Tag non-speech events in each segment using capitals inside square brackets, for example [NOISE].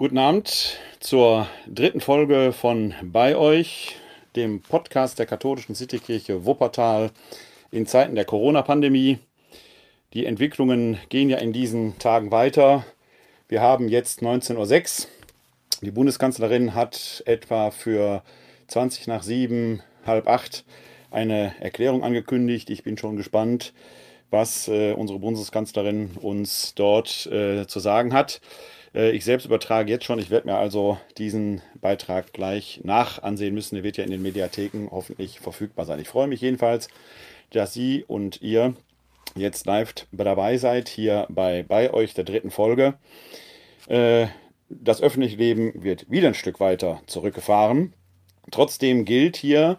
Guten Abend zur dritten Folge von Bei euch, dem Podcast der katholischen Citykirche Wuppertal in Zeiten der Corona-Pandemie. Die Entwicklungen gehen ja in diesen Tagen weiter. Wir haben jetzt 19.06 Uhr. Die Bundeskanzlerin hat etwa für 20 nach 7, halb 8 eine Erklärung angekündigt. Ich bin schon gespannt, was äh, unsere Bundeskanzlerin uns dort äh, zu sagen hat. Äh, ich selbst übertrage jetzt schon. Ich werde mir also diesen Beitrag gleich nach ansehen müssen. Der wird ja in den Mediatheken hoffentlich verfügbar sein. Ich freue mich jedenfalls, dass Sie und ihr jetzt live dabei seid, hier bei, bei euch der dritten Folge. Äh, das öffentliche Leben wird wieder ein Stück weiter zurückgefahren. Trotzdem gilt hier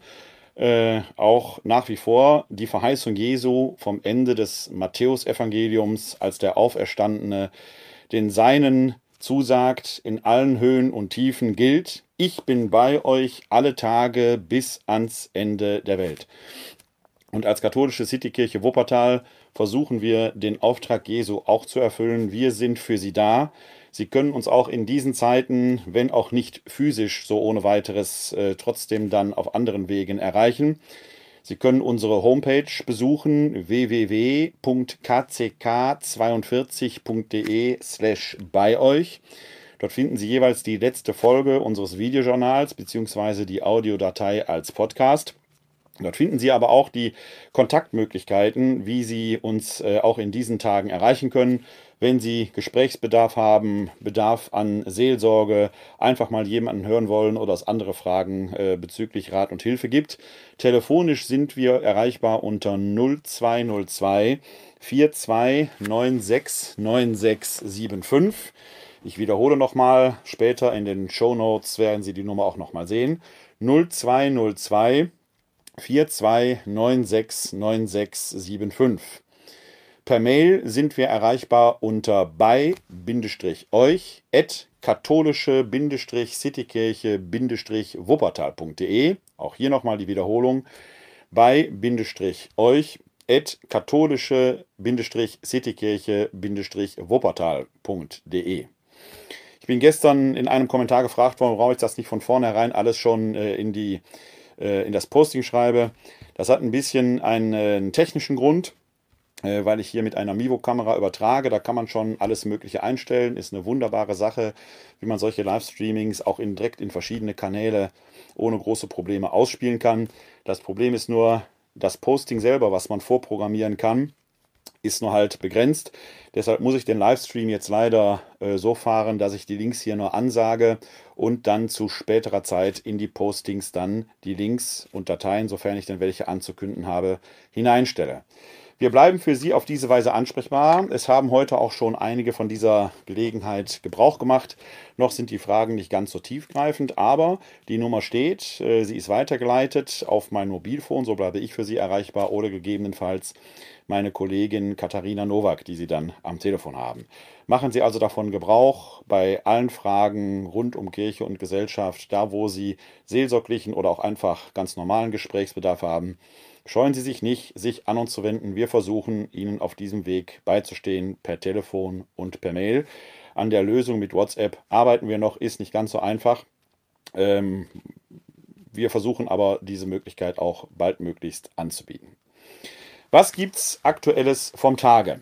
äh, auch nach wie vor die Verheißung Jesu vom Ende des Matthäusevangeliums, als der Auferstandene den Seinen zusagt, in allen Höhen und Tiefen gilt, ich bin bei euch alle Tage bis ans Ende der Welt. Und als katholische Citykirche Wuppertal versuchen wir den Auftrag Jesu auch zu erfüllen. Wir sind für Sie da. Sie können uns auch in diesen Zeiten, wenn auch nicht physisch so ohne weiteres, äh, trotzdem dann auf anderen Wegen erreichen. Sie können unsere Homepage besuchen www.kck42.de slash bei euch. Dort finden Sie jeweils die letzte Folge unseres Videojournals bzw. die Audiodatei als Podcast. Dort finden Sie aber auch die Kontaktmöglichkeiten, wie Sie uns äh, auch in diesen Tagen erreichen können wenn Sie Gesprächsbedarf haben, Bedarf an Seelsorge, einfach mal jemanden hören wollen oder es andere Fragen äh, bezüglich Rat und Hilfe gibt. Telefonisch sind wir erreichbar unter 0202 42969675. Ich wiederhole nochmal, später in den Show Notes werden Sie die Nummer auch nochmal sehen. 0202 42969675. Per Mail sind wir erreichbar unter bei-euch at katholische-citykirche-wuppertal.de. Auch hier nochmal die Wiederholung. bei-euch at katholische-citykirche-wuppertal.de. Ich bin gestern in einem Kommentar gefragt worden, warum ich das nicht von vornherein alles schon äh, in, die, äh, in das Posting schreibe. Das hat ein bisschen einen, äh, einen technischen Grund. Äh, weil ich hier mit einer Mivo-Kamera übertrage. Da kann man schon alles Mögliche einstellen. Ist eine wunderbare Sache, wie man solche Livestreamings auch in, direkt in verschiedene Kanäle ohne große Probleme ausspielen kann. Das Problem ist nur, das Posting selber, was man vorprogrammieren kann, ist nur halt begrenzt. Deshalb muss ich den Livestream jetzt leider äh, so fahren, dass ich die Links hier nur ansage und dann zu späterer Zeit in die Postings dann die Links und Dateien, sofern ich denn welche anzukünden habe, hineinstelle. Wir bleiben für Sie auf diese Weise ansprechbar. Es haben heute auch schon einige von dieser Gelegenheit Gebrauch gemacht. Noch sind die Fragen nicht ganz so tiefgreifend, aber die Nummer steht. Äh, sie ist weitergeleitet auf mein Mobilfon, so bleibe ich für Sie erreichbar oder gegebenenfalls meine Kollegin Katharina Nowak, die Sie dann am Telefon haben. Machen Sie also davon Gebrauch bei allen Fragen rund um Kirche und Gesellschaft, da wo Sie seelsorglichen oder auch einfach ganz normalen Gesprächsbedarf haben. Scheuen Sie sich nicht, sich an uns zu wenden. Wir versuchen, Ihnen auf diesem Weg beizustehen, per Telefon und per Mail. An der Lösung mit WhatsApp arbeiten wir noch, ist nicht ganz so einfach. Ähm, wir versuchen aber, diese Möglichkeit auch baldmöglichst anzubieten. Was gibt's Aktuelles vom Tage?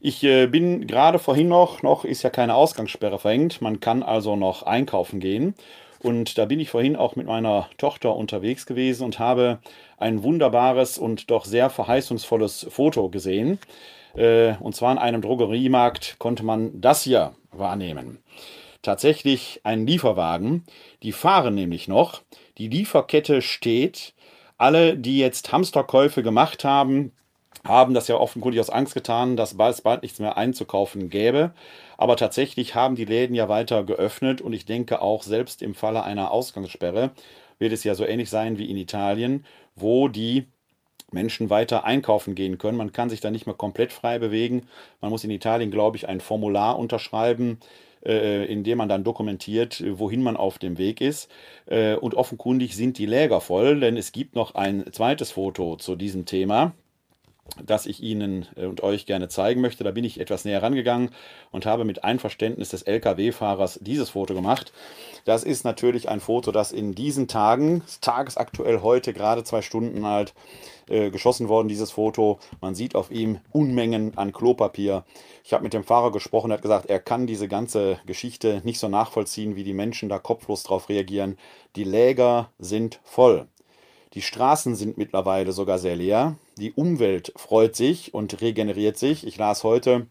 Ich äh, bin gerade vorhin noch, noch ist ja keine Ausgangssperre verhängt, man kann also noch einkaufen gehen. Und da bin ich vorhin auch mit meiner Tochter unterwegs gewesen und habe ein wunderbares und doch sehr verheißungsvolles Foto gesehen. Äh, und zwar in einem Drogeriemarkt konnte man das hier wahrnehmen. Tatsächlich ein Lieferwagen. Die fahren nämlich noch. Die Lieferkette steht. Alle, die jetzt Hamsterkäufe gemacht haben, haben das ja offenkundig aus Angst getan, dass es bald nichts mehr einzukaufen gäbe. Aber tatsächlich haben die Läden ja weiter geöffnet und ich denke auch selbst im Falle einer Ausgangssperre wird es ja so ähnlich sein wie in Italien, wo die Menschen weiter einkaufen gehen können. Man kann sich da nicht mehr komplett frei bewegen. Man muss in Italien, glaube ich, ein Formular unterschreiben, äh, in dem man dann dokumentiert, wohin man auf dem Weg ist. Äh, und offenkundig sind die Läger voll, denn es gibt noch ein zweites Foto zu diesem Thema. Das ich Ihnen äh, und euch gerne zeigen möchte. Da bin ich etwas näher rangegangen und habe mit Einverständnis des Lkw-Fahrers dieses Foto gemacht. Das ist natürlich ein Foto, das in diesen Tagen, tagesaktuell heute, gerade zwei Stunden alt, äh, geschossen worden, dieses Foto. Man sieht auf ihm Unmengen an Klopapier. Ich habe mit dem Fahrer gesprochen, er hat gesagt, er kann diese ganze Geschichte nicht so nachvollziehen, wie die Menschen da kopflos drauf reagieren. Die Läger sind voll. Die Straßen sind mittlerweile sogar sehr leer. Die Umwelt freut sich und regeneriert sich. Ich las heute,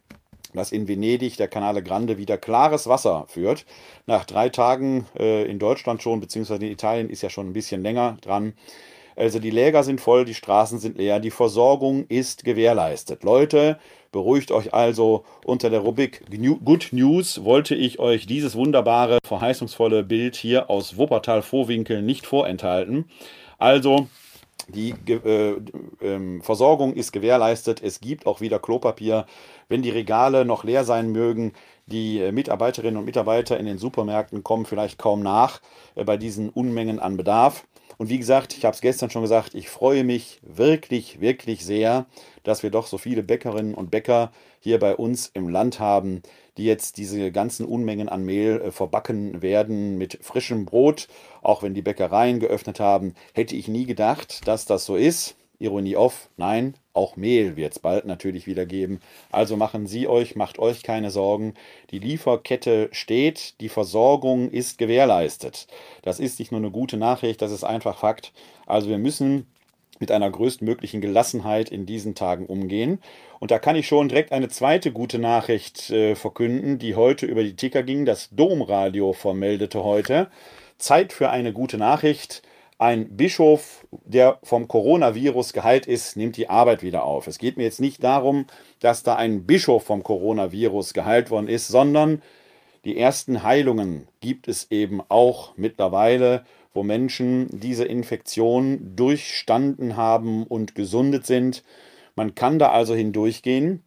dass in Venedig der Canale Grande wieder klares Wasser führt. Nach drei Tagen äh, in Deutschland schon, beziehungsweise in Italien ist ja schon ein bisschen länger dran. Also die Läger sind voll, die Straßen sind leer, die Versorgung ist gewährleistet. Leute, beruhigt euch also. Unter der Rubrik Good News wollte ich euch dieses wunderbare, verheißungsvolle Bild hier aus Wuppertal-Vorwinkel nicht vorenthalten. Also die äh, äh, Versorgung ist gewährleistet. Es gibt auch wieder Klopapier. Wenn die Regale noch leer sein mögen, die äh, Mitarbeiterinnen und Mitarbeiter in den Supermärkten kommen vielleicht kaum nach äh, bei diesen Unmengen an Bedarf. Und wie gesagt, ich habe es gestern schon gesagt, ich freue mich wirklich, wirklich sehr, dass wir doch so viele Bäckerinnen und Bäcker hier bei uns im Land haben, die jetzt diese ganzen Unmengen an Mehl äh, verbacken werden mit frischem Brot. Auch wenn die Bäckereien geöffnet haben, hätte ich nie gedacht, dass das so ist. Ironie off, nein, auch Mehl wird es bald natürlich wieder geben. Also machen Sie euch, macht euch keine Sorgen. Die Lieferkette steht, die Versorgung ist gewährleistet. Das ist nicht nur eine gute Nachricht, das ist einfach Fakt. Also wir müssen mit einer größtmöglichen Gelassenheit in diesen Tagen umgehen. Und da kann ich schon direkt eine zweite gute Nachricht äh, verkünden, die heute über die Ticker ging. Das Domradio vermeldete heute. Zeit für eine gute Nachricht. Ein Bischof, der vom Coronavirus geheilt ist, nimmt die Arbeit wieder auf. Es geht mir jetzt nicht darum, dass da ein Bischof vom Coronavirus geheilt worden ist, sondern die ersten Heilungen gibt es eben auch mittlerweile wo Menschen diese Infektion durchstanden haben und gesundet sind. Man kann da also hindurchgehen.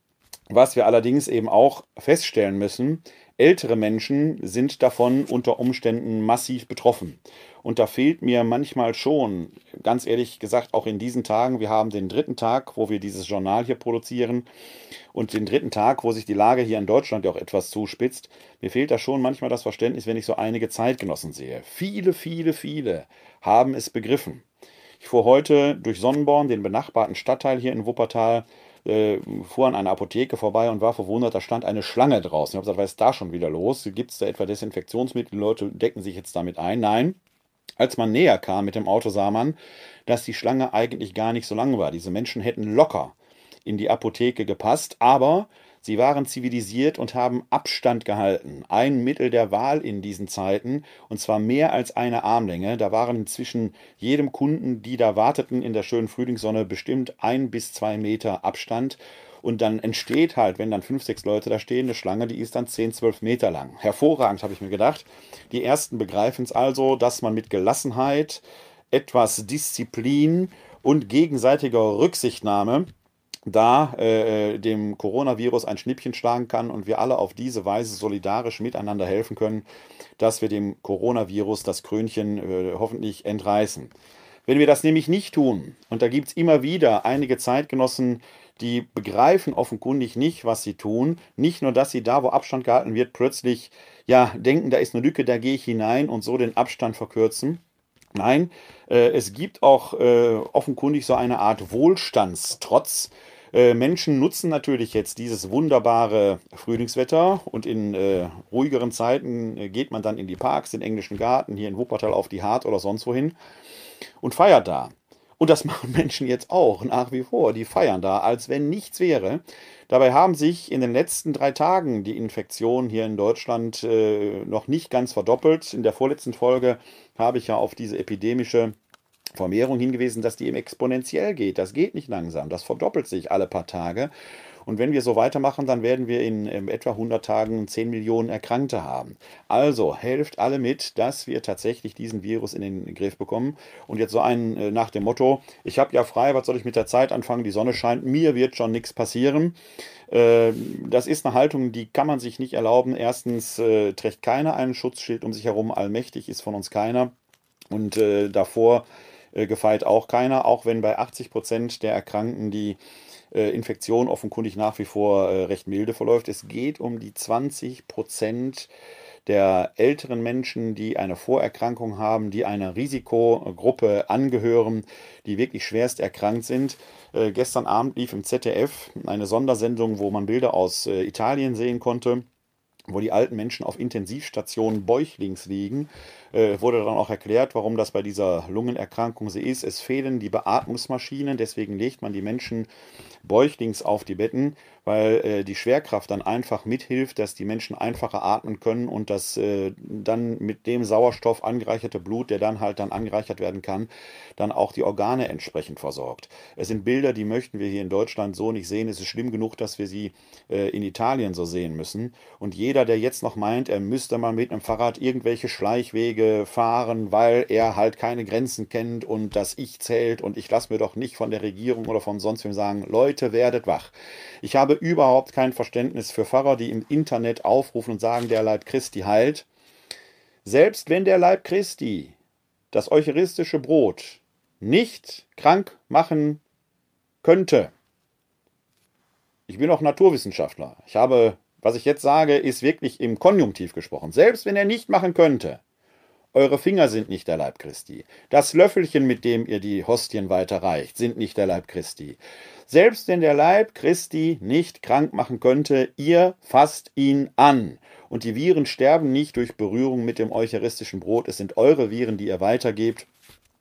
Was wir allerdings eben auch feststellen müssen, ältere Menschen sind davon unter Umständen massiv betroffen. Und da fehlt mir manchmal schon, ganz ehrlich gesagt, auch in diesen Tagen, wir haben den dritten Tag, wo wir dieses Journal hier produzieren und den dritten Tag, wo sich die Lage hier in Deutschland auch etwas zuspitzt. Mir fehlt da schon manchmal das Verständnis, wenn ich so einige Zeitgenossen sehe. Viele, viele, viele haben es begriffen. Ich fuhr heute durch Sonnenborn, den benachbarten Stadtteil hier in Wuppertal, äh, fuhr an einer Apotheke vorbei und war verwundert, da stand eine Schlange draußen. Ich habe gesagt, was ist da schon wieder los? Gibt es da etwa Desinfektionsmittel? Die Leute decken sich jetzt damit ein. Nein, als man näher kam mit dem Auto, sah man, dass die Schlange eigentlich gar nicht so lang war. Diese Menschen hätten locker in die Apotheke gepasst, aber sie waren zivilisiert und haben Abstand gehalten. Ein Mittel der Wahl in diesen Zeiten, und zwar mehr als eine Armlänge. Da waren zwischen jedem Kunden, die da warteten in der schönen Frühlingssonne, bestimmt ein bis zwei Meter Abstand. Und dann entsteht halt, wenn dann fünf, sechs Leute da stehen, eine Schlange, die ist dann 10, 12 Meter lang. Hervorragend, habe ich mir gedacht. Die ersten begreifen es also, dass man mit Gelassenheit, etwas Disziplin und gegenseitiger Rücksichtnahme da äh, dem Coronavirus ein Schnippchen schlagen kann und wir alle auf diese Weise solidarisch miteinander helfen können, dass wir dem Coronavirus das Krönchen äh, hoffentlich entreißen. Wenn wir das nämlich nicht tun, und da gibt es immer wieder einige Zeitgenossen, die begreifen offenkundig nicht, was sie tun. Nicht nur, dass sie da, wo Abstand gehalten wird, plötzlich ja denken, da ist eine Lücke, da gehe ich hinein und so den Abstand verkürzen. Nein, äh, es gibt auch äh, offenkundig so eine Art Wohlstandstrotz. Äh, Menschen nutzen natürlich jetzt dieses wunderbare Frühlingswetter und in äh, ruhigeren Zeiten äh, geht man dann in die Parks, den englischen Garten, hier in Wuppertal auf die Hart oder sonst wohin und feiert da. Und das [LAUGHS] machen Menschen jetzt auch nach wie vor. Die feiern da, als wenn nichts wäre. Dabei haben sich in den letzten drei Tagen die Infektionen hier in Deutschland äh, noch nicht ganz verdoppelt. In der vorletzten Folge habe ich ja auf diese epidemische Vermehrung hingewiesen, dass die eben exponentiell geht. Das geht nicht langsam. Das verdoppelt sich alle paar Tage. Und wenn wir so weitermachen, dann werden wir in, in etwa 100 Tagen 10 Millionen Erkrankte haben. Also helft alle mit, dass wir tatsächlich diesen Virus in den Griff bekommen. Und jetzt so ein äh, nach dem Motto, ich habe ja frei, was soll ich mit der Zeit anfangen? Die Sonne scheint, mir wird schon nichts passieren. Äh, das ist eine Haltung, die kann man sich nicht erlauben. Erstens äh, trägt keiner einen Schutzschild um sich herum. Allmächtig ist von uns keiner. Und äh, davor äh, gefeit auch keiner, auch wenn bei 80 Prozent der Erkrankten die äh, Infektion offenkundig nach wie vor äh, recht milde verläuft. Es geht um die 20 Prozent der älteren Menschen, die eine Vorerkrankung haben, die einer Risikogruppe angehören, die wirklich schwerst erkrankt sind. Äh, gestern Abend lief im ZDF eine Sondersendung, wo man Bilder aus äh, Italien sehen konnte wo die alten Menschen auf Intensivstationen bäuchlings liegen, äh, wurde dann auch erklärt, warum das bei dieser Lungenerkrankung so ist. Es fehlen die Beatmungsmaschinen, deswegen legt man die Menschen bäuchlings auf die Betten, weil äh, die Schwerkraft dann einfach mithilft, dass die Menschen einfacher atmen können und das äh, dann mit dem Sauerstoff angereicherte Blut, der dann halt dann angereichert werden kann, dann auch die Organe entsprechend versorgt. Es sind Bilder, die möchten wir hier in Deutschland so nicht sehen. Es ist schlimm genug, dass wir sie äh, in Italien so sehen müssen. Und jeder, der jetzt noch meint, er müsste mal mit einem Fahrrad irgendwelche Schleichwege fahren, weil er halt keine Grenzen kennt und das Ich zählt und ich lasse mir doch nicht von der Regierung oder von sonst wem sagen, Leute, werdet wach. Ich habe überhaupt kein Verständnis für Pfarrer, die im Internet aufrufen und sagen, der Leib Christi heilt. Selbst wenn der Leib Christi das eucharistische Brot nicht krank machen könnte. Ich bin auch Naturwissenschaftler. Ich habe, was ich jetzt sage, ist wirklich im Konjunktiv gesprochen. Selbst wenn er nicht machen könnte, eure Finger sind nicht der Leib Christi. Das Löffelchen, mit dem ihr die Hostien weiterreicht, sind nicht der Leib Christi. Selbst wenn der Leib Christi nicht krank machen könnte, ihr fasst ihn an. Und die Viren sterben nicht durch Berührung mit dem eucharistischen Brot. Es sind eure Viren, die ihr weitergebt.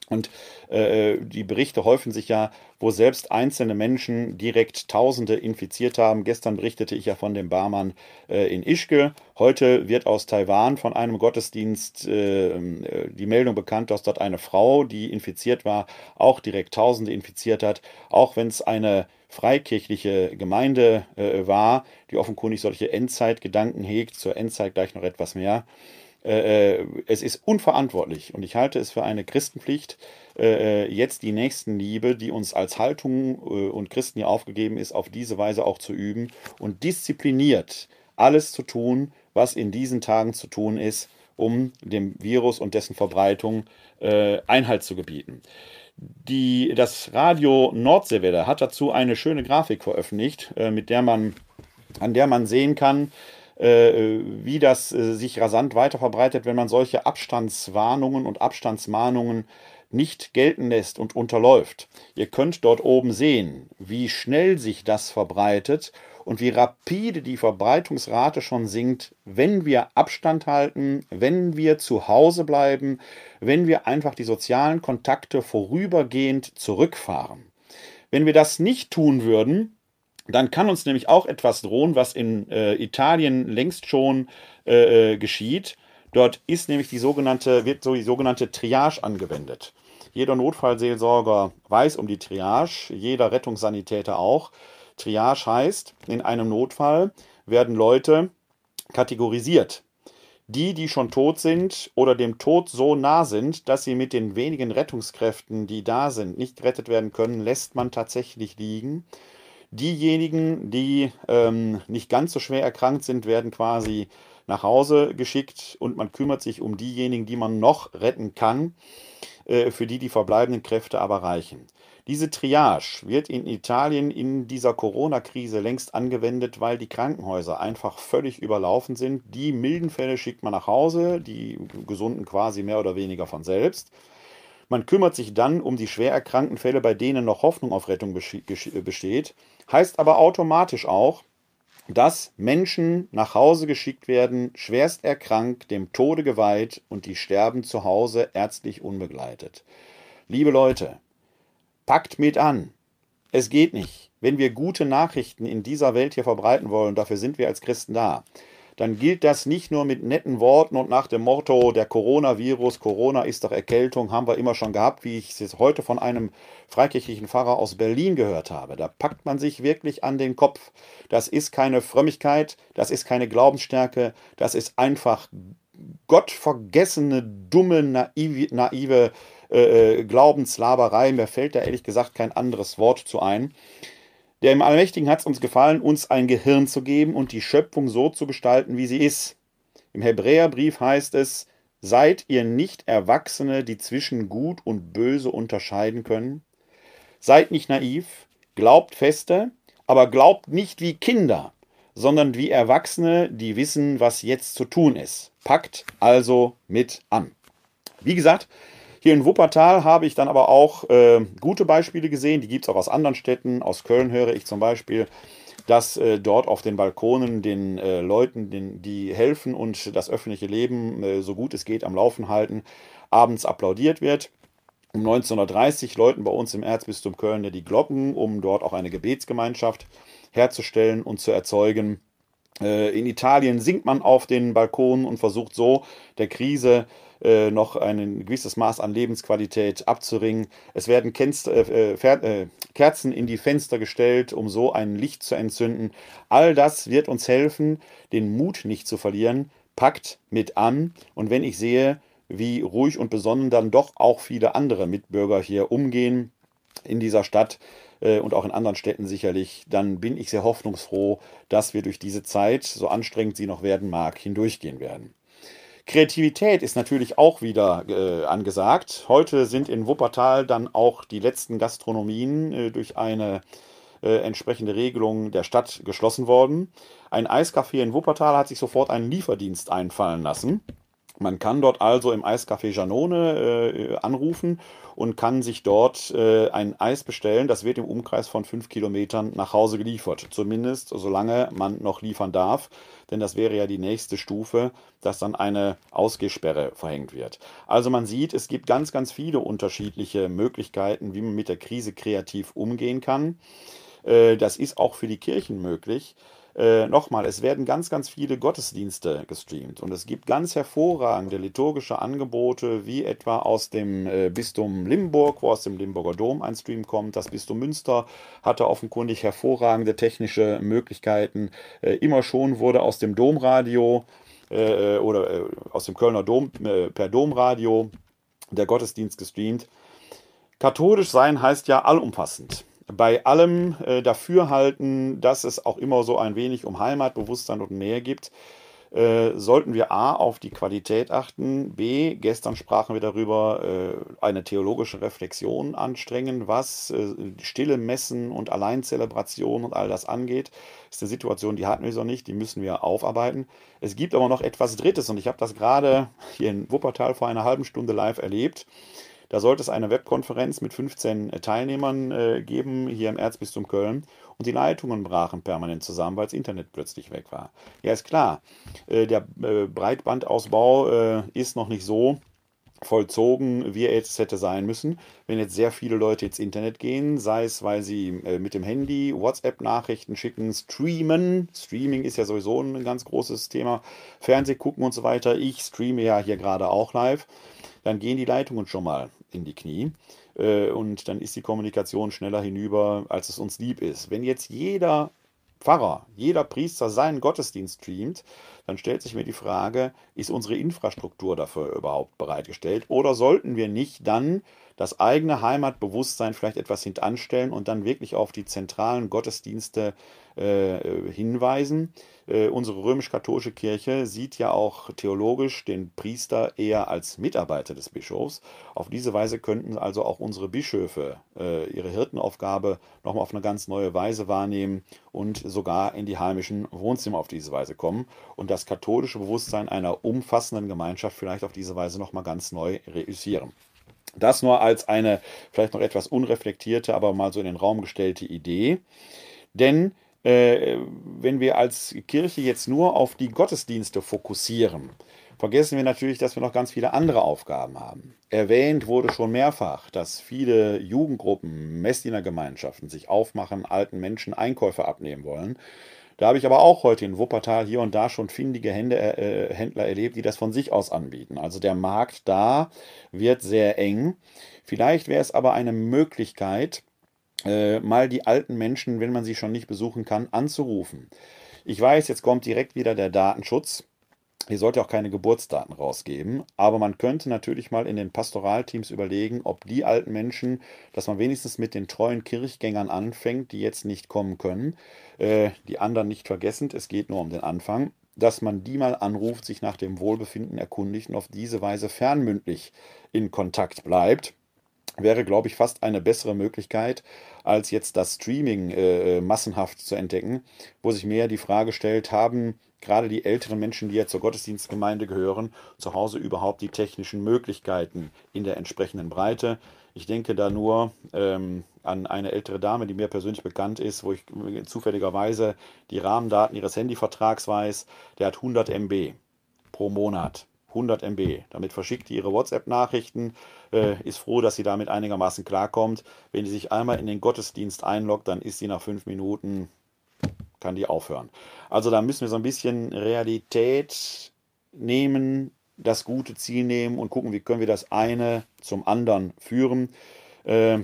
Und äh, die Berichte häufen sich ja, wo selbst einzelne Menschen direkt Tausende infiziert haben. Gestern berichtete ich ja von dem Barmann äh, in Ischke. Heute wird aus Taiwan von einem Gottesdienst äh, äh, die Meldung bekannt, dass dort eine Frau, die infiziert war, auch direkt Tausende infiziert hat. Auch wenn es eine freikirchliche Gemeinde äh, war, die offenkundig solche Endzeitgedanken hegt, zur Endzeit gleich noch etwas mehr. Äh, äh, es ist unverantwortlich und ich halte es für eine Christenpflicht, äh, jetzt die Nächstenliebe, die uns als Haltung und Christen hier aufgegeben ist, auf diese Weise auch zu üben und diszipliniert alles zu tun, was in diesen Tagen zu tun ist, um dem Virus und dessen Verbreitung Einhalt zu gebieten. Die, das Radio Nordseewelle hat dazu eine schöne Grafik veröffentlicht, mit der man, an der man sehen kann, äh, wie das äh, sich rasant weiter verbreitet, wenn man solche Abstandswarnungen und Abstandsmahnungen nicht gelten lässt und unterläuft. Ihr könnt dort oben sehen, wie schnell sich das verbreitet und wie rapide die Verbreitungsrate schon sinkt, wenn wir Abstand halten, wenn wir zu Hause bleiben, wenn wir einfach die sozialen Kontakte vorübergehend zurückfahren. Wenn wir das nicht tun würden, dann kann uns nämlich auch etwas drohen, was in äh, Italien längst schon äh, äh, geschieht. Dort ist nämlich die sogenannte, wird so die sogenannte Triage angewendet. Jeder Notfallseelsorger weiß um die Triage, jeder Rettungssanitäter auch. Triage heißt, in einem Notfall werden Leute kategorisiert. Die, die schon tot sind oder dem Tod so nah sind, dass sie mit den wenigen Rettungskräften, die da sind, nicht gerettet werden können, lässt man tatsächlich liegen. Diejenigen, die ähm, nicht ganz so schwer erkrankt sind, werden quasi nach Hause geschickt und man kümmert sich um diejenigen, die man noch retten kann, äh, für die die verbleibenden Kräfte aber reichen. Diese Triage wird in Italien in dieser Corona-Krise längst angewendet, weil die Krankenhäuser einfach völlig überlaufen sind. Die milden Fälle schickt man nach Hause, die gesunden quasi mehr oder weniger von selbst. Man kümmert sich dann um die schwer erkrankten Fälle, bei denen noch Hoffnung auf Rettung besteht. Heißt aber automatisch auch, dass Menschen nach Hause geschickt werden, schwerst erkrankt, dem Tode geweiht und die sterben zu Hause ärztlich unbegleitet. Liebe Leute, packt mit an. Es geht nicht. Wenn wir gute Nachrichten in dieser Welt hier verbreiten wollen, dafür sind wir als Christen da, dann gilt das nicht nur mit netten Worten und nach dem Motto, der Coronavirus, Corona ist doch Erkältung, haben wir immer schon gehabt, wie ich es heute von einem freikirchlichen Pfarrer aus Berlin gehört habe. Da packt man sich wirklich an den Kopf. Das ist keine Frömmigkeit, das ist keine Glaubensstärke, das ist einfach gottvergessene, dumme, naive, naive äh, äh Glaubenslaberei. Mir fällt da ehrlich gesagt kein anderes Wort zu ein. Der im Allmächtigen hat es uns gefallen, uns ein Gehirn zu geben und die Schöpfung so zu gestalten, wie sie ist. Im Hebräerbrief heißt es, seid ihr nicht Erwachsene, die zwischen Gut und Böse unterscheiden können? Seid nicht naiv, glaubt feste, Aber glaubt nicht wie Kinder, sondern wie Erwachsene, die wissen, was jetzt zu tun ist. Packt also mit an. Wie gesagt, hier in Wuppertal habe ich dann aber auch äh, gute Beispiele gesehen. Die gibt es auch aus anderen Städten. Aus Köln höre ich zum Beispiel, dass äh, dort auf den Balkonen den äh, Leuten, den, die helfen und das öffentliche Leben äh, so gut es geht am Laufen halten, abends applaudiert wird. Um 1930 läuten bei uns im Erzbistum Köln die Glocken, um dort auch eine Gebetsgemeinschaft herzustellen und zu erzeugen. Äh, in Italien singt man auf den Balkonen und versucht so der Krise äh, noch ein gewisses Maß an Lebensqualität abzuringen. Es werden äh, äh, Kerzen in die Fenster gestellt, um so ein Licht zu entzünden. All das wird uns helfen, den Mut nicht zu verlieren. Packt mit an. Und wenn ich sehe, wie ruhig und besonnen dann doch auch viele andere Mitbürger hier umgehen in dieser Stadt, und auch in anderen Städten sicherlich, dann bin ich sehr hoffnungsfroh, dass wir durch diese Zeit, so anstrengend sie noch werden mag, hindurchgehen werden. Kreativität ist natürlich auch wieder äh, angesagt. Heute sind in Wuppertal dann auch die letzten Gastronomien äh, durch eine äh, entsprechende Regelung der Stadt geschlossen worden. Ein Eiscafé in Wuppertal hat sich sofort einen Lieferdienst einfallen lassen. Man kann dort also im Eiscafé Janone äh, anrufen und kann sich dort äh, ein Eis bestellen. Das wird im Umkreis von fünf Kilometern nach Hause geliefert. Zumindest solange man noch liefern darf. Denn das wäre ja die nächste Stufe, dass dann eine Ausgehsperre verhängt wird. Also man sieht, es gibt ganz, ganz viele unterschiedliche Möglichkeiten, wie man mit der Krise kreativ umgehen kann. Äh, das ist auch für die Kirchen möglich. Äh, Nochmal, es werden ganz, ganz viele Gottesdienste gestreamt und es gibt ganz hervorragende liturgische Angebote, wie etwa aus dem äh, Bistum Limburg, wo aus dem Limburger Dom ein Stream kommt. Das Bistum Münster hatte offenkundig hervorragende technische Möglichkeiten. Äh, immer schon wurde aus dem Domradio äh, oder äh, aus dem Kölner Dom äh, per Domradio der Gottesdienst gestreamt. Katholisch sein heißt ja allumfassend bei allem äh, Dafürhalten, dass es auch immer so ein wenig um Heimatbewusstsein und Nähe gibt, äh, sollten wir A auf die Qualität achten, B, gestern sprachen wir darüber, äh, eine theologische Reflexion anstrengen, was äh, stille Messen und Alleinzelebration und all das angeht. Das ist eine Situation, die hatten wir so nicht, die müssen wir aufarbeiten. Es gibt aber noch etwas Drittes und ich habe das gerade hier in Wuppertal vor einer halben Stunde live erlebt. Da sollte es eine Webkonferenz mit 15 äh, Teilnehmern äh, geben, hier im Erzbistum Köln. Und die Leitungen brachen permanent zusammen, weil das Internet plötzlich weg war. Ja, ist klar, äh, der äh, Breitbandausbau äh, ist noch nicht so vollzogen, wie er jetzt hätte sein müssen. Wenn jetzt sehr viele Leute ins Internet gehen, sei es, weil sie äh, mit dem Handy WhatsApp-Nachrichten schicken, streamen. Streaming ist ja sowieso ein ganz großes Thema. Fernseh gucken und so weiter. Ich streame ja hier gerade auch live. Dann gehen die Leitungen schon mal in die Knie. Äh, und dann ist die Kommunikation schneller hinüber, als es uns lieb ist. Wenn jetzt jeder Pfarrer, jeder Priester seinen Gottesdienst streamt, dann stellt sich mir die Frage, ist unsere Infrastruktur dafür überhaupt bereitgestellt? Oder sollten wir nicht dann das eigene Heimatbewusstsein vielleicht etwas hintanstellen und dann wirklich auf die zentralen Gottesdienste äh, hinweisen. Äh, unsere römisch-katholische Kirche sieht ja auch theologisch den Priester eher als Mitarbeiter des Bischofs. Auf diese Weise könnten also auch unsere Bischöfe äh, ihre Hirtenaufgabe nochmal auf eine ganz neue Weise wahrnehmen und sogar in die heimischen Wohnzimmer auf diese Weise kommen und das katholische Bewusstsein einer umfassenden Gemeinschaft vielleicht auf diese Weise nochmal ganz neu reüssieren. Das nur als eine vielleicht noch etwas unreflektierte, aber mal so in den Raum gestellte Idee. Denn äh, wenn wir als Kirche jetzt nur auf die Gottesdienste fokussieren, vergessen wir natürlich, dass wir noch ganz viele andere Aufgaben haben. Erwähnt wurde schon mehrfach, dass viele Jugendgruppen, Messdienergemeinschaften sich aufmachen, alten Menschen Einkäufe abnehmen wollen. Da habe ich aber auch heute in Wuppertal hier und da schon findige Hände, äh, Händler erlebt, die das von sich aus anbieten. Also der Markt da wird sehr eng. Vielleicht wäre es aber eine Möglichkeit, äh, mal die alten Menschen, wenn man sie schon nicht besuchen kann, anzurufen. Ich weiß, jetzt kommt direkt wieder der Datenschutz. Hier sollte auch keine Geburtsdaten rausgeben, aber man könnte natürlich mal in den Pastoralteams überlegen, ob die alten Menschen, dass man wenigstens mit den treuen Kirchgängern anfängt, die jetzt nicht kommen können, äh, die anderen nicht vergessend, es geht nur um den Anfang, dass man die mal anruft, sich nach dem Wohlbefinden erkundigt und auf diese Weise fernmündlich in Kontakt bleibt. Wäre, glaube ich, fast eine bessere Möglichkeit, als jetzt das Streaming äh, massenhaft zu entdecken, wo sich mehr die Frage stellt, haben gerade die älteren Menschen, die ja zur Gottesdienstgemeinde gehören, zu Hause überhaupt die technischen Möglichkeiten in der entsprechenden Breite. Ich denke da nur ähm, an eine ältere Dame, die mir persönlich bekannt ist, wo ich zufälligerweise die Rahmendaten ihres Handyvertrags weiß. Der hat 100 MB pro Monat. 100 MB. Damit verschickt die ihre WhatsApp-Nachrichten, äh, ist froh, dass sie damit einigermaßen klarkommt. Wenn sie sich einmal in den Gottesdienst einloggt, dann ist sie nach fünf Minuten, kann die aufhören. Also da müssen wir so ein bisschen Realität nehmen, das gute Ziel nehmen und gucken, wie können wir das eine zum anderen führen. Äh,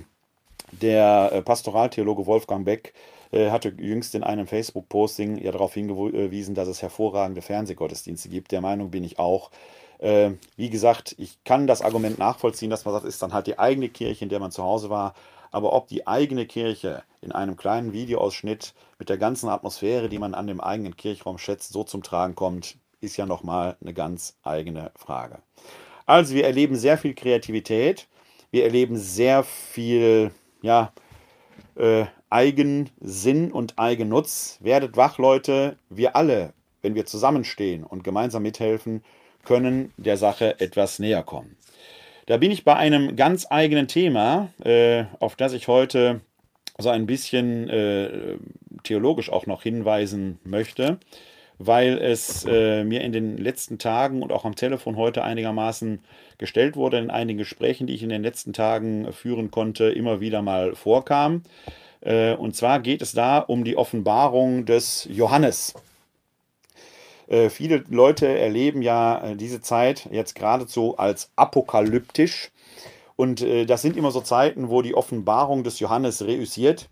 der äh, Pastoraltheologe Wolfgang Beck hatte jüngst in einem Facebook-Posting ja darauf hingewiesen, dass es hervorragende Fernsehgottesdienste gibt. Der Meinung bin ich auch. Äh, wie gesagt, ich kann das Argument nachvollziehen, dass man sagt, ist dann halt die eigene Kirche, in der man zu Hause war. Aber ob die eigene Kirche in einem kleinen Videoausschnitt mit der ganzen Atmosphäre, die man an dem eigenen Kirchraum schätzt, so zum Tragen kommt, ist ja nochmal eine ganz eigene Frage. Also wir erleben sehr viel Kreativität, wir erleben sehr viel ja, äh, Eigensinn und Eigennutz. Werdet wach, Leute. Wir alle, wenn wir zusammenstehen und gemeinsam mithelfen, können der Sache etwas näher kommen. Da bin ich bei einem ganz eigenen Thema, äh, auf das ich heute so ein bisschen äh, theologisch auch noch hinweisen möchte, weil es äh, mir in den letzten Tagen und auch am Telefon heute einigermaßen gestellt wurde, in einigen Gesprächen, die ich in den letzten Tagen führen konnte, immer wieder mal vorkam. Äh, und zwar geht es da um die Offenbarung des Johannes. Äh, viele Leute erleben ja äh, diese Zeit jetzt geradezu als apokalyptisch. Und das sind immer so Zeiten, wo die Offenbarung des Johannes reüssiert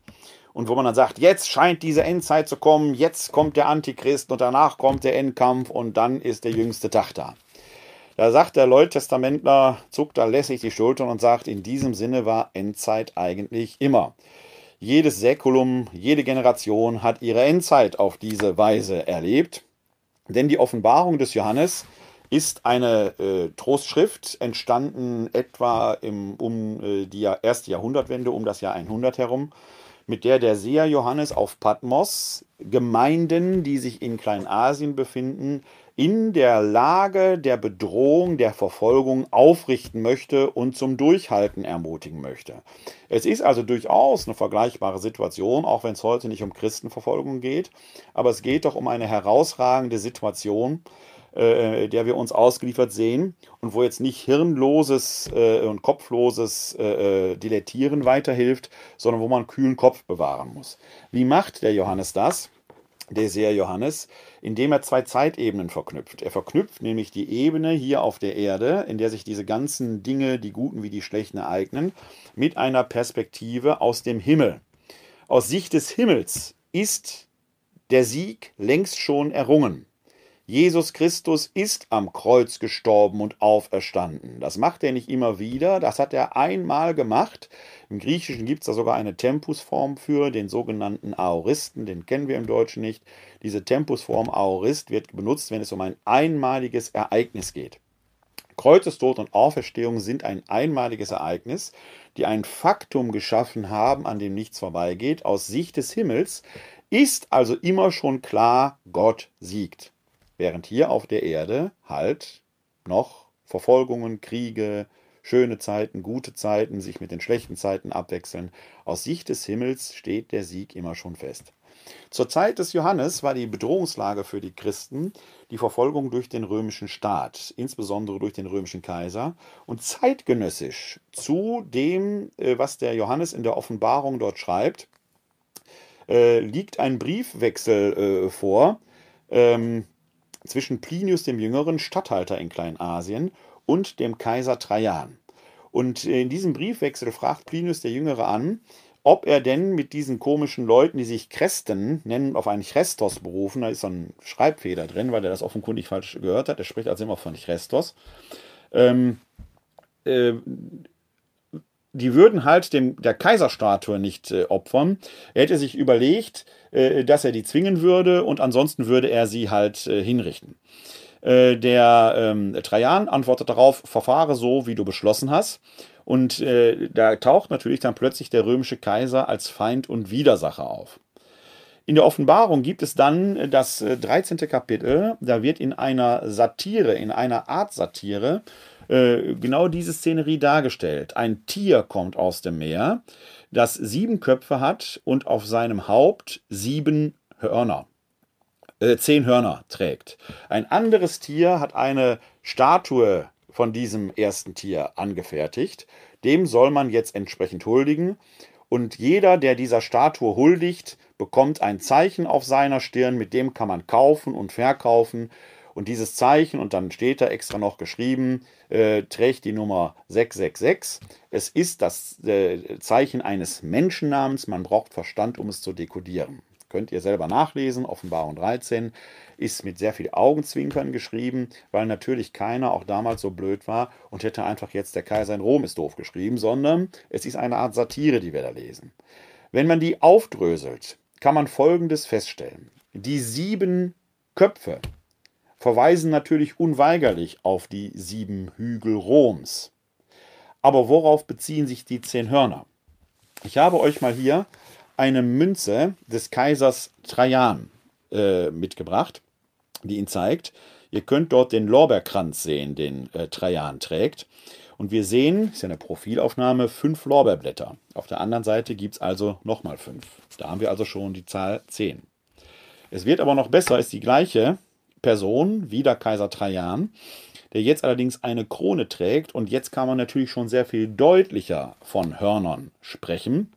und wo man dann sagt, jetzt scheint diese Endzeit zu kommen, jetzt kommt der Antichrist und danach kommt der Endkampf und dann ist der jüngste Tag da. Da sagt der Neutestamentler, zuckt da lässig die Schultern und sagt, in diesem Sinne war Endzeit eigentlich immer. Jedes Säkulum, jede Generation hat ihre Endzeit auf diese Weise erlebt. Denn die Offenbarung des Johannes ist eine äh, Trostschrift, entstanden etwa im, um äh, die erste Jahrhundertwende, um das Jahr 100 herum, mit der der Seher Johannes auf Patmos Gemeinden, die sich in Kleinasien befinden, in der Lage der Bedrohung, der Verfolgung aufrichten möchte und zum Durchhalten ermutigen möchte. Es ist also durchaus eine vergleichbare Situation, auch wenn es heute nicht um Christenverfolgung geht, aber es geht doch um eine herausragende Situation, äh, der wir uns ausgeliefert sehen und wo jetzt nicht hirnloses äh, und kopfloses äh, äh Dilettieren weiterhilft, sondern wo man kühlen Kopf bewahren muss. Wie macht der Johannes das? Der Johannes, indem er zwei Zeitebenen verknüpft. Er verknüpft nämlich die Ebene hier auf der Erde, in der sich diese ganzen Dinge, die guten wie die schlechten, ereignen, mit einer Perspektive aus dem Himmel. Aus Sicht des Himmels ist der Sieg längst schon errungen. Jesus Christus ist am Kreuz gestorben und auferstanden. Das macht er nicht immer wieder, das hat er einmal gemacht. Im Griechischen gibt es da sogar eine Tempusform für, den sogenannten Aoristen, den kennen wir im Deutschen nicht. Diese Tempusform Aorist wird benutzt, wenn es um ein einmaliges Ereignis geht. Kreuzestod und Auferstehung sind ein einmaliges Ereignis, die ein Faktum geschaffen haben, an dem nichts vorbeigeht. Aus Sicht des Himmels ist also immer schon klar, Gott siegt während hier auf der Erde halt noch Verfolgungen, Kriege, schöne Zeiten, gute Zeiten sich mit den schlechten Zeiten abwechseln. Aus Sicht des Himmels steht der Sieg immer schon fest. Zur Zeit des Johannes war die Bedrohungslage für die Christen die Verfolgung durch den römischen Staat, insbesondere durch den römischen Kaiser. Und zeitgenössisch zu dem, äh, was der Johannes in der Offenbarung dort schreibt, äh, liegt ein Briefwechsel äh, vor, ähm, zwischen Plinius dem Jüngeren, Statthalter in Kleinasien, und dem Kaiser Trajan. Und in diesem Briefwechsel fragt Plinius der Jüngere an, ob er denn mit diesen komischen Leuten, die sich Kresten nennen, auf einen Chrestos berufen, da ist so ein Schreibfeder drin, weil er das offenkundig falsch gehört hat, er spricht also immer von Chrestos, ähm, äh, die würden halt dem, der Kaiserstatue nicht äh, opfern. Er hätte sich überlegt, dass er die zwingen würde und ansonsten würde er sie halt äh, hinrichten. Äh, der ähm, Trajan antwortet darauf, verfahre so, wie du beschlossen hast. Und äh, da taucht natürlich dann plötzlich der römische Kaiser als Feind und Widersacher auf. In der Offenbarung gibt es dann das 13. Äh, Kapitel, da wird in einer Satire, in einer Art Satire, äh, genau diese Szenerie dargestellt. Ein Tier kommt aus dem Meer, das sieben Köpfe hat und auf seinem Haupt sieben Hörner äh, zehn Hörner trägt. Ein anderes Tier hat eine Statue von diesem ersten Tier angefertigt. Dem soll man jetzt entsprechend huldigen. Und jeder, der dieser Statue huldigt, bekommt ein Zeichen auf seiner Stirn, mit dem kann man kaufen und verkaufen. Und dieses Zeichen, und dann steht da extra noch geschrieben, äh, trägt die Nummer 666. Es ist das äh, Zeichen eines Menschennamens. Man braucht Verstand, um es zu dekodieren. Könnt ihr selber nachlesen. Offenbarung 13 ist mit sehr viel Augenzwinkern geschrieben, weil natürlich keiner auch damals so blöd war und hätte einfach jetzt der Kaiser in Rom ist doof geschrieben, sondern es ist eine Art Satire, die wir da lesen. Wenn man die aufdröselt, kann man Folgendes feststellen. Die sieben Köpfe verweisen natürlich unweigerlich auf die sieben Hügel Roms. Aber worauf beziehen sich die zehn Hörner? Ich habe euch mal hier eine Münze des Kaisers Trajan äh, mitgebracht, die ihn zeigt. Ihr könnt dort den Lorbeerkranz sehen, den äh, Trajan trägt. Und wir sehen, ist ja eine Profilaufnahme, fünf Lorbeerblätter. Auf der anderen Seite gibt es also nochmal fünf. Da haben wir also schon die Zahl 10. Es wird aber noch besser, ist die gleiche Person, wieder Kaiser Trajan, der jetzt allerdings eine Krone trägt. Und jetzt kann man natürlich schon sehr viel deutlicher von Hörnern sprechen.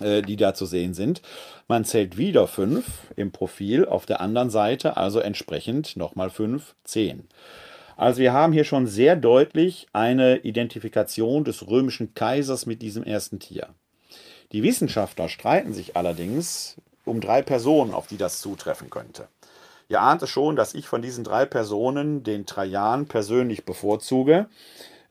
Äh, die da zu sehen sind. Man zählt wieder fünf im Profil, auf der anderen Seite also entsprechend nochmal fünf, zehn. Also wir haben hier schon sehr deutlich eine Identifikation des römischen Kaisers mit diesem ersten Tier. Die Wissenschaftler streiten sich allerdings um drei Personen, auf die das zutreffen könnte. Ihr ahnt es schon, dass ich von diesen drei Personen den Trajan persönlich bevorzuge.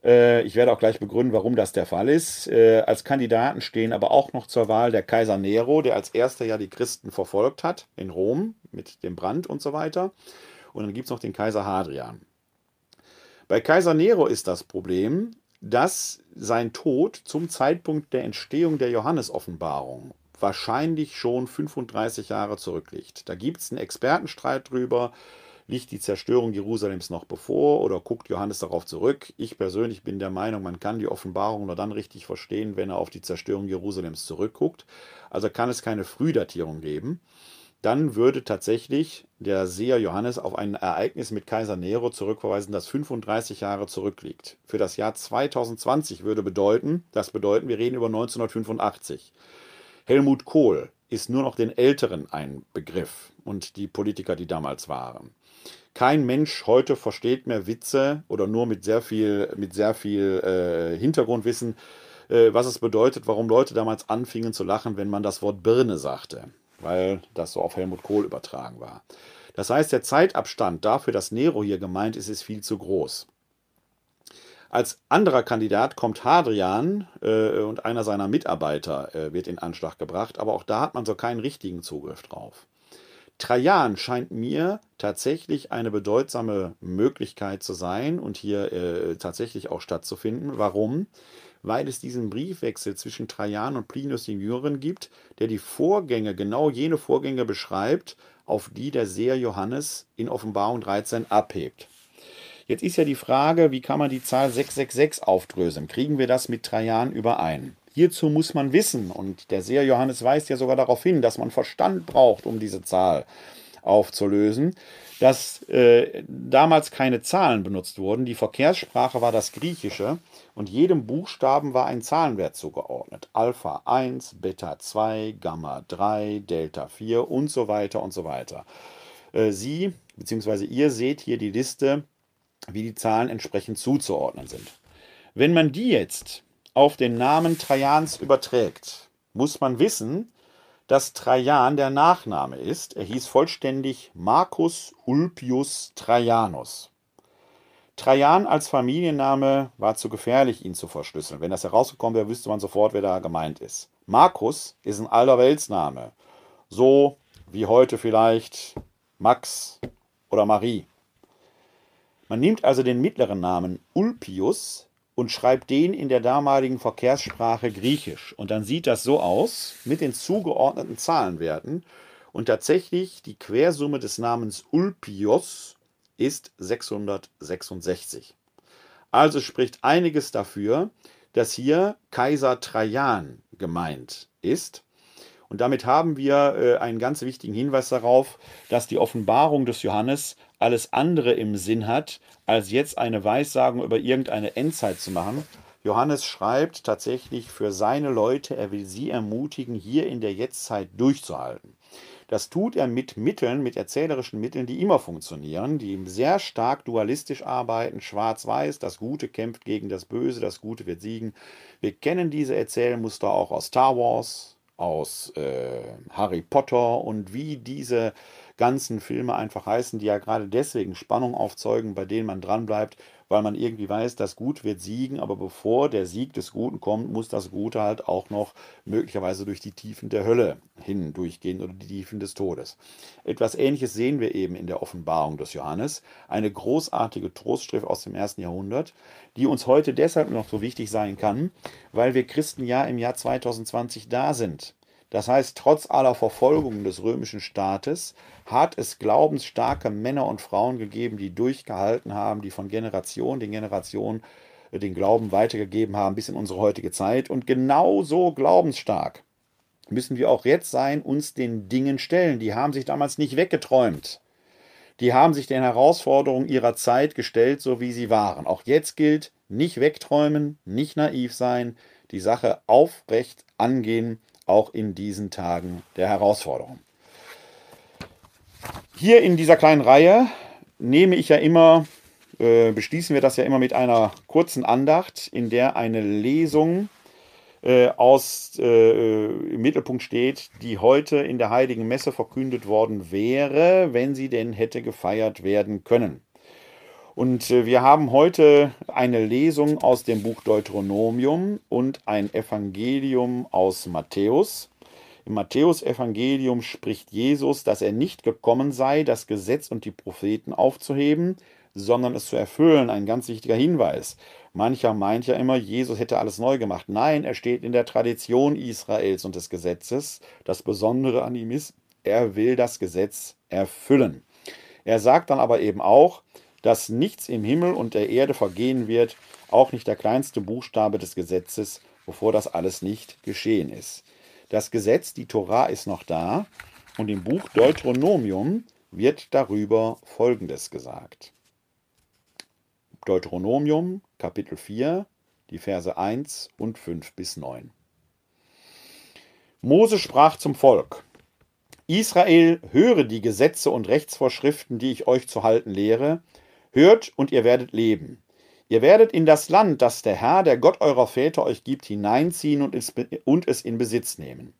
Äh, ich werde auch gleich begründen, warum das der Fall ist. Äh, als Kandidaten stehen aber auch noch zur Wahl der Kaiser Nero, der als erster ja die Christen verfolgt hat in Rom mit dem Brand und so weiter. Und dann gibt es noch den Kaiser Hadrian. Bei Kaiser Nero ist das Problem, dass sein Tod zum Zeitpunkt der Entstehung der Johannesoffenbarung wahrscheinlich schon 35 Jahre zurückliegt. Da gibt es einen Expertenstreit drüber, liegt die Zerstörung Jerusalems noch bevor oder guckt Johannes darauf zurück? Ich persönlich bin der Meinung, man kann die Offenbarung nur dann richtig verstehen, wenn er auf die Zerstörung Jerusalems zurückguckt. Also kann es keine Frühdatierung geben. Dann würde tatsächlich der Seher Johannes auf ein Ereignis mit Kaiser Nero zurückverweisen, das 35 Jahre zurückliegt. Für das Jahr 2020 würde bedeuten, das bedeuten, wir reden über 1985. Helmut Kohl ist nur noch den Älteren ein Begriff und die Politiker, die damals waren. Kein Mensch heute versteht mehr Witze oder nur mit sehr viel, mit sehr viel äh, Hintergrundwissen, äh, was es bedeutet, warum Leute damals anfingen zu lachen, wenn man das Wort Birne sagte, weil das so auf Helmut Kohl übertragen war. Das heißt, der Zeitabstand dafür, dass Nero hier gemeint ist, ist viel zu groß. Als anderer Kandidat kommt Hadrian äh, und einer seiner Mitarbeiter äh, wird in Anschlag gebracht, aber auch da hat man so keinen richtigen Zugriff drauf. Trajan scheint mir tatsächlich eine bedeutsame Möglichkeit zu sein und hier äh, tatsächlich auch stattzufinden. Warum? Weil es diesen Briefwechsel zwischen Trajan und Plinius den Jüngeren gibt, der die Vorgänge, genau jene Vorgänge beschreibt, auf die der Seher Johannes in Offenbarung 13 abhebt. Jetzt ist ja die Frage, wie kann man die Zahl 666 aufdröseln? Kriegen wir das mit Trajan überein? Hierzu muss man wissen, und der Seher Johannes weist ja sogar darauf hin, dass man Verstand braucht, um diese Zahl aufzulösen, dass äh, damals keine Zahlen benutzt wurden. Die Verkehrssprache war das Griechische und jedem Buchstaben war ein Zahlenwert zugeordnet. Alpha 1, Beta 2, Gamma 3, Delta 4 und so weiter und so weiter. Äh, Sie bzw. ihr seht hier die Liste, wie die Zahlen entsprechend zuzuordnen sind. Wenn man die jetzt auf den Namen Trajans überträgt, muss man wissen, dass Trajan der Nachname ist. Er hieß vollständig Marcus Ulpius Trajanus. Trajan als Familienname war zu gefährlich, ihn zu verschlüsseln. Wenn das herausgekommen wäre, wüsste man sofort, wer da gemeint ist. Markus ist ein Allerweltsname. So wie heute vielleicht Max oder Marie. Man nimmt also den mittleren Namen Ulpius und schreibt den in der damaligen Verkehrssprache Griechisch. Und dann sieht das so aus mit den zugeordneten Zahlenwerten. Und tatsächlich die Quersumme des Namens Ulpios ist 666. Also spricht einiges dafür, dass hier Kaiser Trajan gemeint ist. Und damit haben wir äh, einen ganz wichtigen Hinweis darauf, dass die Offenbarung des Johannes alles andere im Sinn hat, als jetzt eine Weissagung über irgendeine Endzeit zu machen. Johannes schreibt tatsächlich für seine Leute, er will sie ermutigen, hier in der Jetztzeit durchzuhalten. Das tut er mit Mitteln, mit erzählerischen Mitteln, die immer funktionieren, die sehr stark dualistisch arbeiten, schwarz-weiß, das Gute kämpft gegen das Böse, das Gute wird siegen. Wir kennen diese Erzählmuster auch aus Star Wars, aus äh, Harry Potter und wie diese ganzen Filme einfach heißen, die ja gerade deswegen Spannung aufzeugen, bei denen man dranbleibt, weil man irgendwie weiß, das Gut wird siegen, aber bevor der Sieg des Guten kommt, muss das Gute halt auch noch möglicherweise durch die Tiefen der Hölle hindurchgehen oder die Tiefen des Todes. Etwas Ähnliches sehen wir eben in der Offenbarung des Johannes, eine großartige Trostschrift aus dem ersten Jahrhundert, die uns heute deshalb noch so wichtig sein kann, weil wir Christen ja im Jahr 2020 da sind. Das heißt, trotz aller Verfolgungen des römischen Staates hat es glaubensstarke Männer und Frauen gegeben, die durchgehalten haben, die von Generation in Generation äh, den Glauben weitergegeben haben bis in unsere heutige Zeit. Und genauso glaubensstark müssen wir auch jetzt sein, uns den Dingen stellen. Die haben sich damals nicht weggeträumt. Die haben sich den Herausforderungen ihrer Zeit gestellt, so wie sie waren. Auch jetzt gilt, nicht wegträumen, nicht naiv sein, die Sache aufrecht angehen auch in diesen Tagen der Herausforderung. Hier in dieser kleinen Reihe nehme ich ja immer, äh, beschließen wir das ja immer mit einer kurzen Andacht, in der eine Lesung äh, aus, äh, im Mittelpunkt steht, die heute in der Heiligen Messe verkündet worden wäre, wenn sie denn hätte gefeiert werden können. Und äh, wir haben heute eine Lesung aus dem Buch Deuteronomium und ein Evangelium aus Matthäus. Im Matthäusevangelium spricht Jesus, dass er nicht gekommen sei, das Gesetz und die Propheten aufzuheben, sondern es zu erfüllen. Ein ganz wichtiger Hinweis. Mancher meint ja immer, Jesus hätte alles neu gemacht. Nein, er steht in der Tradition Israels und des Gesetzes. Das Besondere an ihm ist, er will das Gesetz erfüllen. Er sagt dann aber eben auch, dass nichts im Himmel und der Erde vergehen wird, auch nicht der kleinste Buchstabe des Gesetzes, bevor das alles nicht geschehen ist. Das Gesetz, die Torah, ist noch da und im Buch Deuteronomium wird darüber Folgendes gesagt. Deuteronomium, Kapitel 4, die Verse 1 und 5 bis 9. Mose sprach zum Volk: Israel, höre die Gesetze und Rechtsvorschriften, die ich euch zu halten lehre, Hört und ihr werdet leben. Ihr werdet in das Land, das der Herr, der Gott eurer Väter euch gibt, hineinziehen und es, in Besitz nehmen.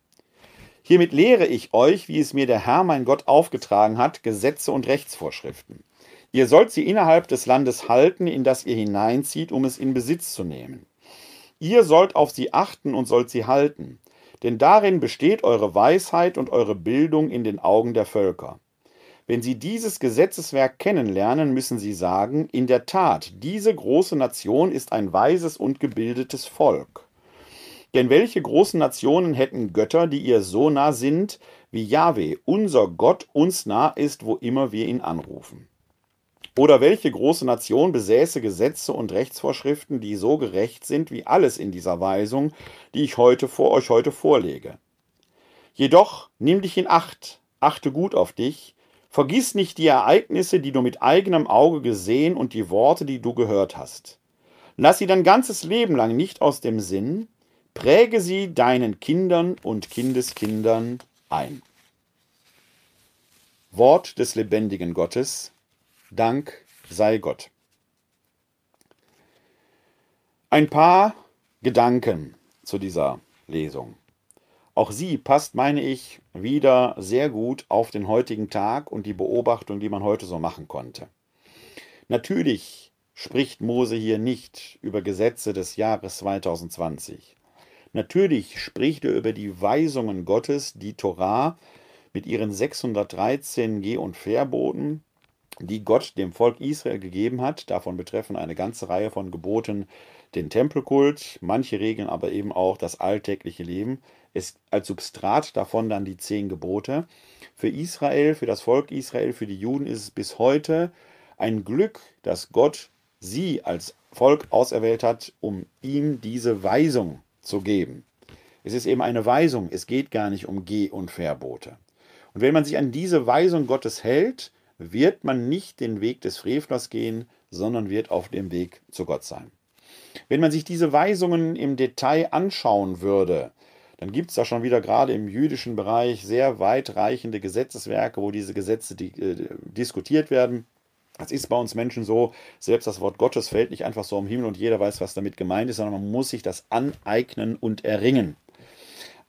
Hiermit lehre ich euch, wie es mir der Herr, mein Gott, aufgetragen hat, Gesetze und Rechtsvorschriften. Ihr sollt sie innerhalb des Landes halten, in das ihr hineinzieht, um es in Besitz zu nehmen. Ihr sollt auf sie achten und sollt sie halten, denn darin besteht eure Weisheit und eure Bildung in den Augen der Völker. Wenn Sie dieses Gesetzeswerk kennenlernen, müssen Sie sagen, in der Tat, diese große Nation ist ein weises und gebildetes Volk. Denn welche großen Nationen hätten Götter, die ihr so nah sind, wie Jahwe, unser Gott, uns nah ist, wo immer wir ihn anrufen? Oder welche große Nation besäße Gesetze und Rechtsvorschriften, die so gerecht sind wie alles in dieser Weisung, die ich heute vor euch heute vorlege? Jedoch nimm dich in Acht, achte gut auf dich, Vergiss nicht die Ereignisse, die du mit eigenem Auge gesehen und die Worte, die du gehört hast. Lass sie dein ganzes Leben lang nicht aus dem Sinn, präge sie deinen Kindern und Kindeskindern ein. Wort des lebendigen Gottes, Dank sei Gott. Ein paar Gedanken zu dieser Lesung. Auch sie passt, meine ich, wieder sehr gut auf den heutigen Tag und die Beobachtung, die man heute so machen konnte. Natürlich spricht Mose hier nicht über Gesetze des Jahres 2020. Natürlich spricht er über die Weisungen Gottes, die Torah mit ihren 613 Geh- und Verboten, die Gott dem Volk Israel gegeben hat. Davon betreffen eine ganze Reihe von Geboten den Tempelkult, manche Regeln aber eben auch das alltägliche Leben. Es als Substrat davon dann die zehn Gebote. Für Israel, für das Volk Israel, für die Juden ist es bis heute ein Glück, dass Gott sie als Volk auserwählt hat, um ihm diese Weisung zu geben. Es ist eben eine Weisung, es geht gar nicht um Geh- und Verbote. Und wenn man sich an diese Weisung Gottes hält, wird man nicht den Weg des Frevlers gehen, sondern wird auf dem Weg zu Gott sein. Wenn man sich diese Weisungen im Detail anschauen würde, dann gibt es da schon wieder gerade im jüdischen Bereich sehr weitreichende Gesetzeswerke, wo diese Gesetze die, äh, diskutiert werden. Das ist bei uns Menschen so, selbst das Wort Gottes fällt nicht einfach so am Himmel und jeder weiß, was damit gemeint ist, sondern man muss sich das aneignen und erringen.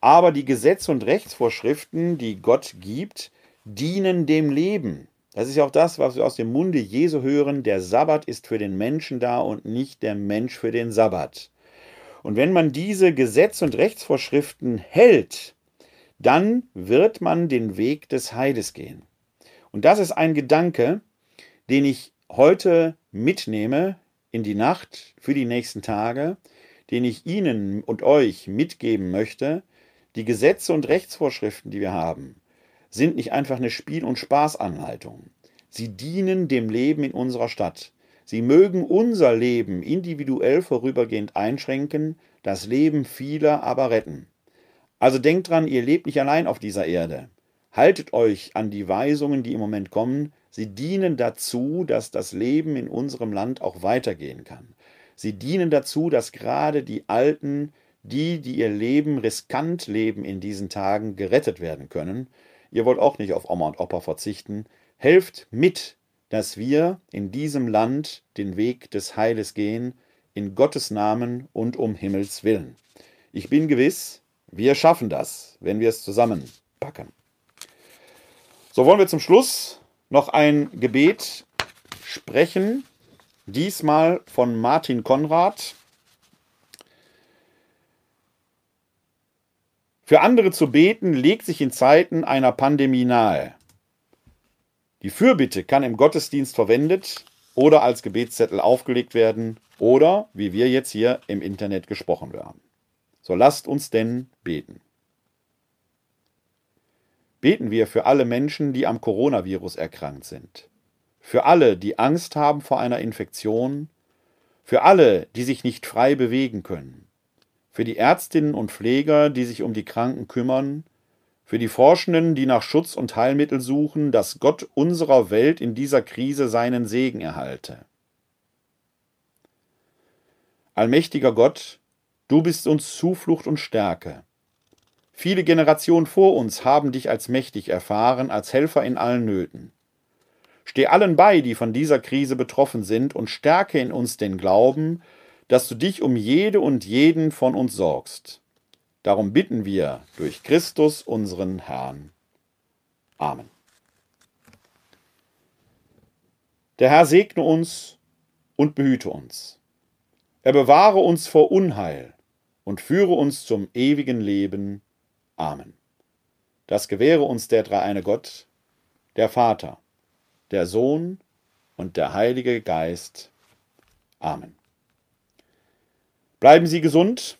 Aber die Gesetze und Rechtsvorschriften, die Gott gibt, dienen dem Leben. Das ist ja auch das, was wir aus dem Munde Jesu hören. Der Sabbat ist für den Menschen da und nicht der Mensch für den Sabbat. Und wenn man diese Gesetz- und Rechtsvorschriften hält, dann wird man den Weg des Heides gehen. Und das ist ein Gedanke, den ich heute mitnehme in die Nacht für die nächsten Tage, den ich Ihnen und euch mitgeben möchte. Die Gesetze und Rechtsvorschriften, die wir haben, sind nicht einfach eine Spiel- und Spaßanleitung. Sie dienen dem Leben in unserer Stadt. Sie mögen unser Leben individuell vorübergehend einschränken, das Leben vieler aber retten. Also denkt dran, ihr lebt nicht allein auf dieser Erde. Haltet euch an die Weisungen, die im Moment kommen. Sie dienen dazu, dass das Leben in unserem Land auch weitergehen kann. Sie dienen dazu, dass gerade die Alten, die, die ihr Leben riskant leben in diesen Tagen, gerettet werden können. Ihr wollt auch nicht auf Oma und Opa verzichten. Helft mit, dass wir in diesem Land den Weg des Heiles gehen, in Gottes Namen und um Himmels willen. Ich bin gewiss, wir schaffen das, wenn wir es zusammenpacken. So wollen wir zum Schluss noch ein Gebet sprechen, diesmal von Martin Konrad. Für andere zu beten legt sich in Zeiten einer Pandemie nahe. Die Fürbitte kann im Gottesdienst verwendet oder als Gebetszettel aufgelegt werden oder, wie wir jetzt hier im Internet gesprochen werden. So lasst uns denn beten. Beten wir für alle Menschen, die am Coronavirus erkrankt sind. Für alle, die Angst haben vor einer Infektion. Für alle, die sich nicht frei bewegen können für die Ärztinnen und Pfleger, die sich um die Kranken kümmern, für die Forschenden, die nach Schutz und Heilmittel suchen, dass Gott unserer Welt in dieser Krise seinen Segen erhalte. Allmächtiger Gott, du bist uns Zuflucht und Stärke. Viele Generationen vor uns haben dich als mächtig erfahren, als Helfer in allen Nöten. Steh allen bei, die von dieser Krise betroffen sind, und stärke in uns den Glauben, dass du dich um jede und jeden von uns sorgst. Darum bitten wir durch Christus unseren Herrn. Amen. Der Herr segne uns und behüte uns. Er bewahre uns vor Unheil und führe uns zum ewigen Leben. Amen. Das gewähre uns der dreieine Gott, der Vater, der Sohn und der Heilige Geist. Amen. Bleiben Sie gesund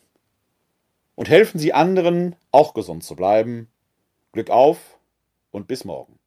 und helfen Sie anderen, auch gesund zu bleiben. Glück auf und bis morgen.